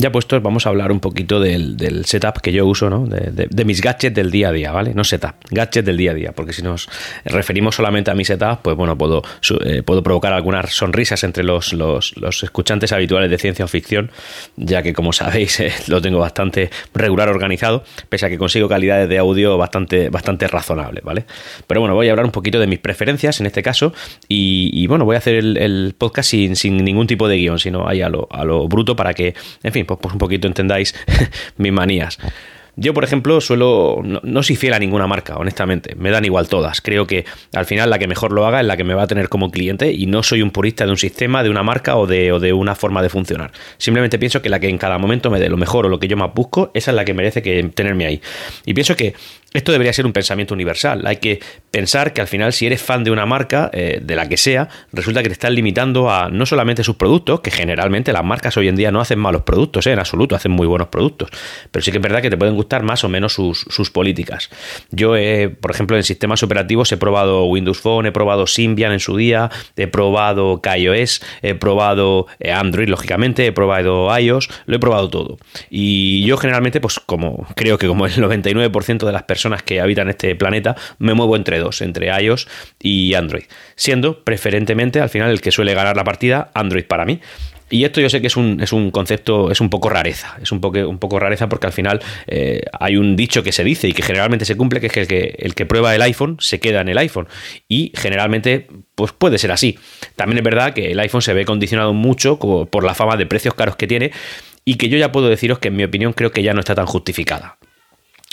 Ya puestos, vamos a hablar un poquito del, setup que yo uso, ¿no? De, mis gadgets del día a día, ¿vale? No setup, gadgets del día a día, porque si nos referimos solamente a mi setup, pues bueno, puedo, eh, puedo provocar algunas sonrisas entre los, los, escuchantes habituales de ciencia o ficción, ya que como sabéis eh, lo tengo bastante regular organizado, pese a que consigo calidades de audio bastante, bastante razonables, ¿vale? Pero bueno, voy a hablar un poquito de mis preferencias en este caso, y, bueno, voy a hacer el, podcast sin, sin, ningún tipo de guion, sino ahí a lo, a lo bruto para que, en fin, pues, pues un poquito entendáis mis manías. Yo, por ejemplo, suelo. No, soy fiel a ninguna marca, honestamente. Me dan igual todas. Creo que al final la que mejor lo haga es la que me va a tener como cliente y no soy un purista de un sistema, de una marca o de, o de una forma de funcionar. Simplemente pienso que la que en cada momento me dé lo mejor o lo que yo más busco, esa es la que merece que tenerme ahí. Y pienso que esto debería ser un pensamiento universal. Hay que pensar que al final, si eres fan de una marca, eh, de la que sea, resulta que te estás limitando a no solamente sus productos, que generalmente las marcas hoy en día no hacen malos productos, eh, en absoluto, hacen muy buenos productos. Pero sí que es verdad que te pueden gustar más o menos sus, políticas. Yo, por ejemplo, en sistemas operativos he probado Windows Phone, he probado Symbian en su día, he probado KaiOS, he probado eh, Android, lógicamente, he probado iOS, lo he probado todo. Y yo generalmente, pues como creo que como el 99% de las personas personas que habitan este planeta, me muevo entre dos, entre iOS y Android, siendo preferentemente al final el que suele ganar la partida Android para mí. Y esto yo sé que es un, es un concepto, es un poco rareza, es un poco, un poco rareza porque al final eh, hay un dicho que se dice y que generalmente se cumple, que es que el, que el que prueba el iPhone se queda en el iPhone. Y generalmente pues puede ser así. También es verdad que el iPhone se ve condicionado mucho por la fama de precios caros que tiene y que yo ya puedo deciros que en mi opinión creo que ya no está tan justificada.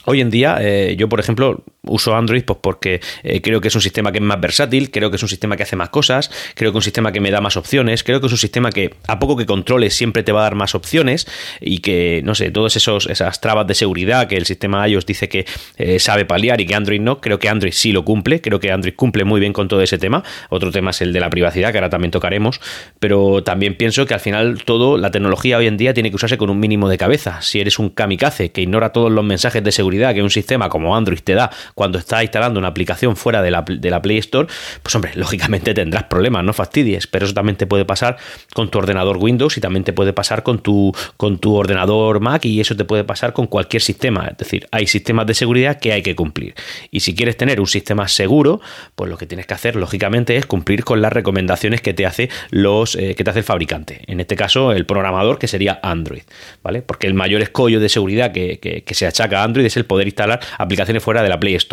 Hoy en día, eh, yo por ejemplo uso Android pues porque eh, creo que es un sistema que es más versátil, creo que es un sistema que hace más cosas, creo que es un sistema que me da más opciones, creo que es un sistema que a poco que controles siempre te va a dar más opciones y que, no sé, todas esas trabas de seguridad que el sistema iOS dice que eh, sabe paliar y que Android no, creo que Android sí lo cumple, creo que Android cumple muy bien con todo ese tema. Otro tema es el de la privacidad, que ahora también tocaremos, pero también pienso que al final todo, la tecnología hoy en día tiene que usarse con un mínimo de cabeza. Si eres un kamikaze que ignora todos los mensajes de seguridad, que un sistema como Android te da cuando estás instalando una aplicación fuera de la, de la Play Store, pues hombre, lógicamente tendrás problemas, no fastidies, pero eso también te puede pasar con tu ordenador Windows y también te puede pasar con tu, con tu ordenador Mac y eso te puede pasar con cualquier sistema. Es decir, hay sistemas de seguridad que hay que cumplir. Y si quieres tener un sistema seguro, pues lo que tienes que hacer, lógicamente, es cumplir con las recomendaciones que te hace los eh, que te hace el fabricante. En este caso, el programador, que sería Android, ¿vale? Porque el mayor escollo de seguridad que, que se achaca a Android es el poder instalar aplicaciones fuera de la Play Store.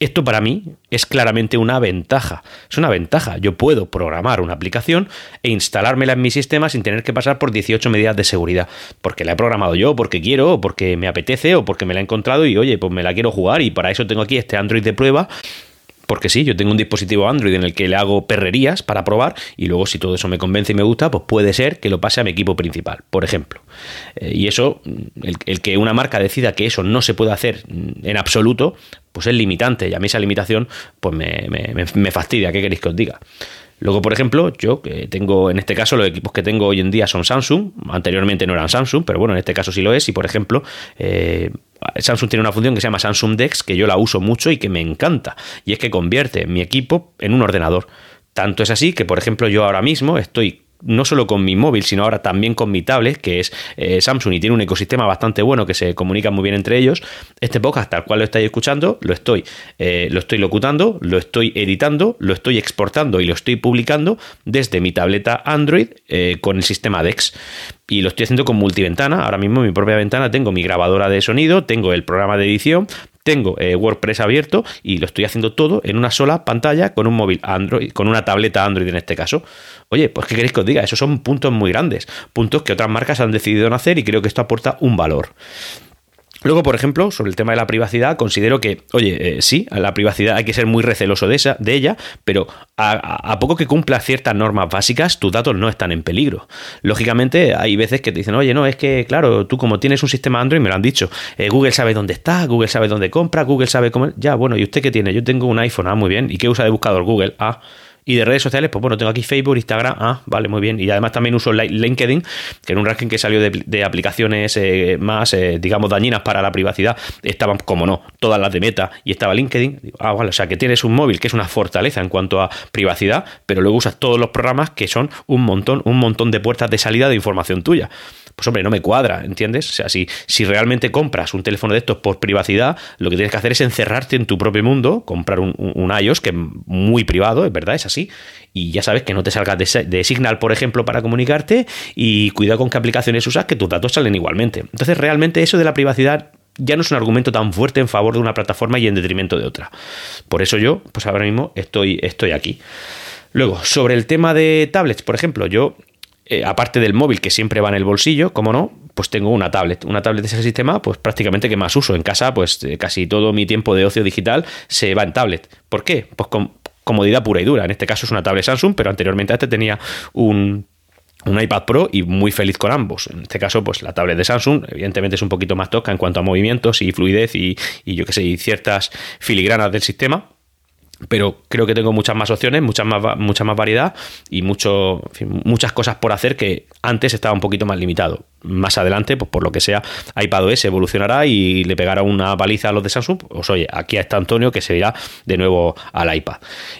Esto para mí es claramente una ventaja. Es una ventaja. Yo puedo programar una aplicación e instalármela en mi sistema sin tener que pasar por 18 medidas de seguridad. Porque la he programado yo, porque quiero, o porque me apetece, o porque me la he encontrado y oye, pues me la quiero jugar y para eso tengo aquí este Android de prueba porque sí, yo tengo un dispositivo Android en el que le hago perrerías para probar y luego si todo eso me convence y me gusta, pues puede ser que lo pase a mi equipo principal, por ejemplo. Eh, y eso, el, que una marca decida que eso no se puede hacer en absoluto, pues es limitante y a mí esa limitación pues me, me fastidia, ¿qué queréis que os diga? Luego, por ejemplo, yo que tengo, en este caso, los equipos que tengo hoy en día son Samsung, anteriormente no eran Samsung, pero bueno, en este caso sí lo es, y por ejemplo, eh, Samsung tiene una función que se llama Samsung Dex, que yo la uso mucho y que me encanta, y es que convierte mi equipo en un ordenador. Tanto es así que, por ejemplo, yo ahora mismo estoy no solo con mi móvil, sino ahora también con mi tablet, que es eh, Samsung y tiene un ecosistema bastante bueno que se comunica muy bien entre ellos. Este podcast, tal cual lo estáis escuchando, lo estoy, eh, lo estoy locutando, lo estoy editando, lo estoy exportando y lo estoy publicando desde mi tableta Android eh, con el sistema DeX. Y lo estoy haciendo con multiventana. Ahora mismo en mi propia ventana tengo mi grabadora de sonido, tengo el programa de edición, tengo eh, WordPress abierto y lo estoy haciendo todo en una sola pantalla con un móvil Android, con una tableta Android en este caso. Oye, pues ¿qué queréis que os diga? Esos son puntos muy grandes, puntos que otras marcas han decidido no hacer y creo que esto aporta un valor. Luego, por ejemplo, sobre el tema de la privacidad, considero que, oye, eh, sí, a la privacidad hay que ser muy receloso de, esa, de ella, pero a, poco que cumpla ciertas normas básicas, tus datos no están en peligro. Lógicamente, hay veces que te dicen, oye, no, es que, claro, tú como tienes un sistema Android, me lo han dicho, eh, Google sabe dónde está, Google sabe dónde compra, Google sabe cómo... Ya, bueno, ¿y usted qué tiene? Yo tengo un iPhone, ah, muy bien. ¿Y qué usa de buscador Google? Ah, y de redes sociales, pues bueno, tengo aquí Facebook, Instagram, ah, vale, muy bien. Y además también uso LinkedIn, que en un ranking que salió de, aplicaciones eh, más, eh, digamos, dañinas para la privacidad, estaban, como no, todas las de Meta y estaba LinkedIn. ah, vale, o sea que tienes un móvil que es una fortaleza en cuanto a privacidad, pero luego usas todos los programas que son un montón, un montón de puertas de salida de información tuya. Pues hombre, no me cuadra, ¿entiendes? O sea, si, si realmente compras un teléfono de estos por privacidad, lo que tienes que hacer es encerrarte en tu propio mundo, comprar un, un iOS que es muy privado, es verdad, es así, y ya sabes que no te salgas de, de, Signal, por ejemplo, para comunicarte y cuidado con qué aplicaciones usas, que tus datos salen igualmente. Entonces, realmente eso de la privacidad ya no es un argumento tan fuerte en favor de una plataforma y en detrimento de otra. Por eso yo, pues ahora mismo estoy, estoy aquí. Luego, sobre el tema de tablets, por ejemplo, yo, eh, aparte del móvil que siempre va en el bolsillo, como no, pues tengo una tablet. Una tablet de ese sistema, pues prácticamente que más uso. En casa, pues eh, casi todo mi tiempo de ocio digital se va en tablet. ¿Por qué? Pues con comodidad pura y dura. En este caso es una tablet Samsung, pero anteriormente este tenía un, un iPad Pro y muy feliz con ambos. En este caso, pues la tablet de Samsung, evidentemente es un poquito más tosca en cuanto a movimientos y fluidez y, y yo que sé, y ciertas filigranas del sistema pero creo que tengo muchas más opciones, mucha más, mucha más variedad y mucho, muchas cosas por hacer que antes estaba un poquito más limitado. Más adelante, pues por lo que sea, iPadOS evolucionará y le pegará una paliza a los de Samsung. Pues oye, aquí está Antonio que se irá de nuevo al iPad.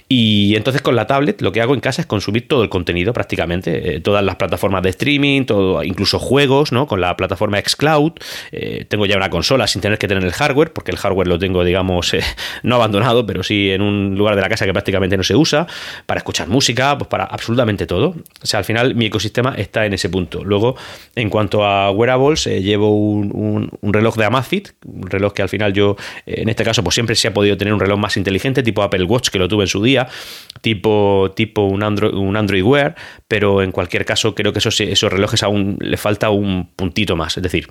Y entonces con la tablet lo que hago en casa es consumir todo el contenido prácticamente, eh, todas las plataformas de streaming, todo, incluso juegos, ¿no? Con la plataforma Xcloud. Eh, tengo ya una consola sin tener que tener el hardware, porque el hardware lo tengo, digamos, eh, no abandonado, pero sí en un lugar de la casa que prácticamente no se usa, para escuchar música, pues para absolutamente todo. O sea, al final mi ecosistema está en ese punto. Luego, en cuanto a wearables, eh, llevo un, reloj de Amazfit, un reloj que al final yo, eh, en este caso, pues siempre se ha podido tener un reloj más inteligente, tipo Apple Watch, que lo tuve en su día, tipo, tipo un, Android, un Android Wear, pero en cualquier caso creo que esos, esos relojes aún le falta un puntito más. Es decir,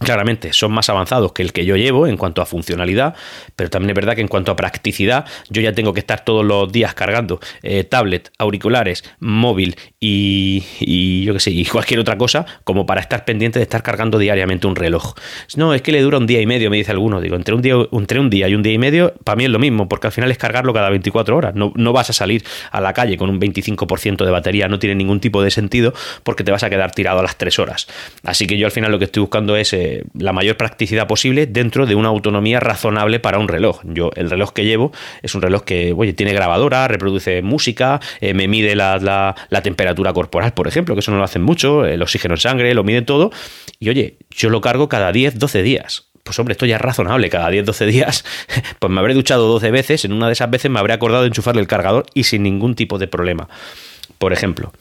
Claramente son más avanzados que el que yo llevo en cuanto a funcionalidad, pero también es verdad que en cuanto a practicidad, yo ya tengo que estar todos los días cargando eh, tablet, auriculares, móvil y, yo qué sé, y cualquier otra cosa, como para estar pendiente de estar cargando diariamente un reloj. No, es que le dura un día y medio, me dice alguno. Digo, entre un día, entre un día y un día y medio, para mí es lo mismo, porque al final es cargarlo cada 24 horas. No, no vas a salir a la calle con un 25% de batería, no tiene ningún tipo de sentido, porque te vas a quedar tirado a las 3 horas. Así que yo al final lo que estoy buscando es. Eh, la mayor practicidad posible dentro de una autonomía razonable para un reloj. Yo, el reloj que llevo es un reloj que, oye, tiene grabadora, reproduce música, eh, me mide la, temperatura corporal, por ejemplo, que eso no lo hacen mucho, el oxígeno en sangre, lo mide todo. Y oye, yo lo cargo cada 10, 12 días pues hombre, esto ya es razonable, cada 10, 12 días, pues me habré duchado 12 veces, en una de esas veces me habré acordado de enchufarle el cargador y sin ningún tipo de problema. Por ejemplo,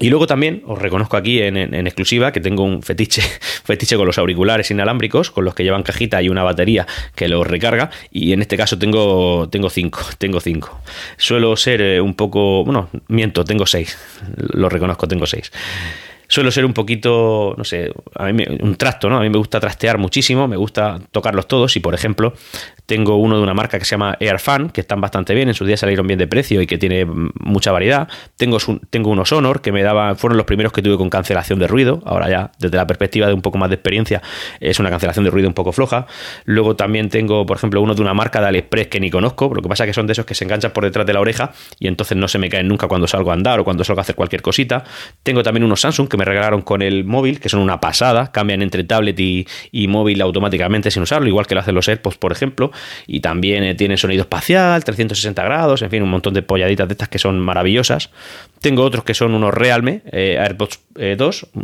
y luego también os reconozco aquí en, exclusiva que tengo un fetiche, fetiche con los auriculares inalámbricos, con los que llevan cajita y una batería que los recarga. Y en este caso tengo, tengo cinco, tengo cinco. Suelo ser eh, un poco, bueno, miento, tengo seis. Lo reconozco, tengo seis suelo ser un poquito, no sé, a mí un trasto, ¿no? A mí me gusta trastear muchísimo, me gusta tocarlos todos y, por ejemplo, tengo uno de una marca que se llama Airfan, que están bastante bien, en su día salieron bien de precio y que tiene mucha variedad. Tengo, tengo unos Honor que me daban, fueron los primeros que tuve con cancelación de ruido. Ahora ya, desde la perspectiva de un poco más de experiencia, es una cancelación de ruido un poco floja. Luego también tengo, por ejemplo, uno de una marca de AliExpress que ni conozco, lo que pasa es que son de esos que se enganchan por detrás de la oreja y entonces no se me caen nunca cuando salgo a andar o cuando salgo a hacer cualquier cosita. Tengo también unos Samsung que me regalaron con el móvil, que son una pasada, cambian entre tablet y, y móvil automáticamente sin usarlo, igual que lo hacen los AirPods, por ejemplo y también eh, tiene sonido espacial, 360 grados, en fin, un montón de polladitas de estas que son maravillosas. Tengo otros que son unos Realme eh, AirPods 2, eh, mm,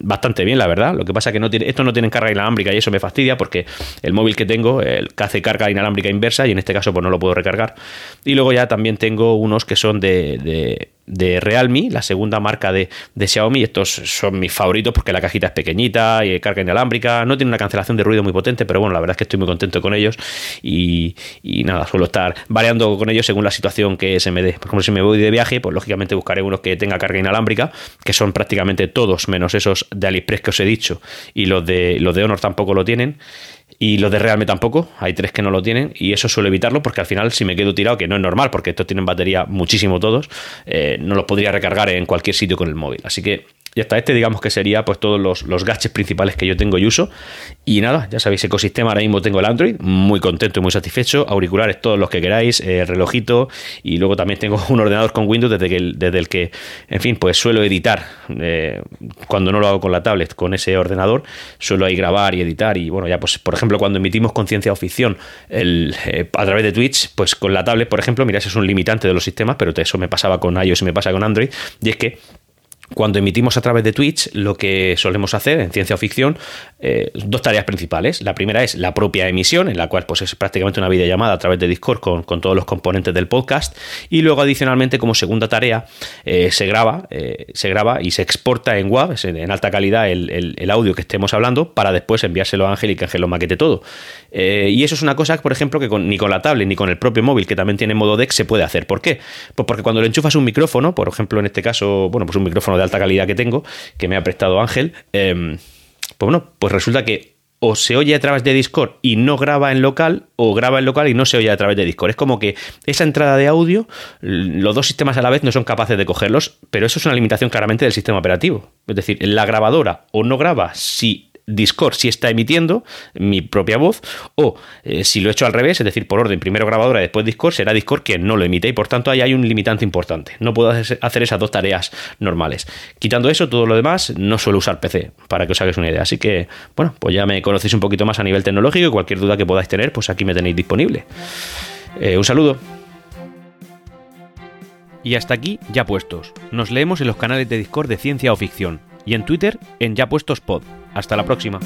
bastante bien, la verdad. Lo que pasa es que no tiene, estos no tienen carga inalámbrica y eso me fastidia porque el móvil que tengo, el hace carga inalámbrica inversa y en este caso pues no lo puedo recargar. Y luego ya también tengo unos que son de Realme, la segunda marca de, Xiaomi. Estos son mis favoritos porque la cajita es pequeñita y carga inalámbrica. No tiene una cancelación de ruido muy potente, pero bueno, la verdad es que estoy muy contento con ellos y, nada, suelo estar variando con ellos según la situación que se me dé. Por ejemplo, si me voy de viaje, pues lógicamente buscaré unos que tenga carga inalámbrica, que son prácticamente todos, menos esos de AliExpress que os he dicho, y los de, los de Honor tampoco lo tienen. Y los de Realme tampoco, hay tres que no lo tienen y eso suelo evitarlo porque al final si me quedo tirado, que no es normal porque estos tienen batería muchísimo todos, eh, no los podría recargar en cualquier sitio con el móvil. Así que y hasta este, digamos que sería pues todos los, los gadgets principales que yo tengo y uso. Y nada, ya sabéis, ecosistema, ahora mismo tengo el Android, muy contento y muy satisfecho. Auriculares, todos los que queráis, eh, relojito. Y luego también tengo un ordenador con Windows desde, que, desde el que, en fin, pues suelo editar. Eh, cuando no lo hago con la tablet, con ese ordenador, suelo ahí grabar y editar. Y bueno, ya pues, por ejemplo, cuando emitimos conciencia o ficción el, eh, a través de Twitch, pues con la tablet, por ejemplo, mira, ese es un limitante de los sistemas, pero eso me pasaba con iOS y me pasa con Android. Y es que Cuando emitimos a través de Twitch, lo que solemos hacer en ciencia o ficción, eh, dos tareas principales. La primera es la propia emisión, en la cual pues, es prácticamente una videollamada a través de Discord con, todos los componentes del podcast. Y luego, adicionalmente, como segunda tarea, eh, se graba, eh, se graba y se exporta en WAV, en alta calidad, el, audio que estemos hablando, para después enviárselo a Ángel y que Ángel lo maquete todo. y eso es una cosa, por ejemplo, que ni con la tablet ni con el propio móvil, que también tiene modo DEX, se puede hacer. ¿Por qué? Pues porque cuando le enchufas un micrófono, por ejemplo, en este caso, bueno, pues un micrófono de alta calidad que tengo, que me ha prestado Ángel, em, pues bueno, pues resulta que o se oye a través de Discord y no graba en local, o graba en local y no se oye a través de Discord. Es como que esa entrada de audio, los dos sistemas a la vez no son capaces de cogerlos, pero eso es una limitación claramente del sistema operativo. Es decir, la grabadora o no graba si Discord si está emitiendo mi propia voz, o eh, si lo he hecho al revés, es decir, por orden, primero grabadora y después Discord, será Discord quien no lo emite y por tanto ahí hay un limitante importante. No puedo hacer esas dos tareas normales. Quitando eso, todo lo demás, no suelo usar PC, para que os hagáis una idea. Así que, bueno, pues ya me conocéis un poquito más a nivel tecnológico y cualquier duda que podáis tener, pues aquí me tenéis disponible. Eh, un saludo. Y hasta aquí, ya puestos. Nos leemos en los canales de Discord de Ciencia o Ficción y en Twitter en Ya Puestos Pod. Hasta la próxima.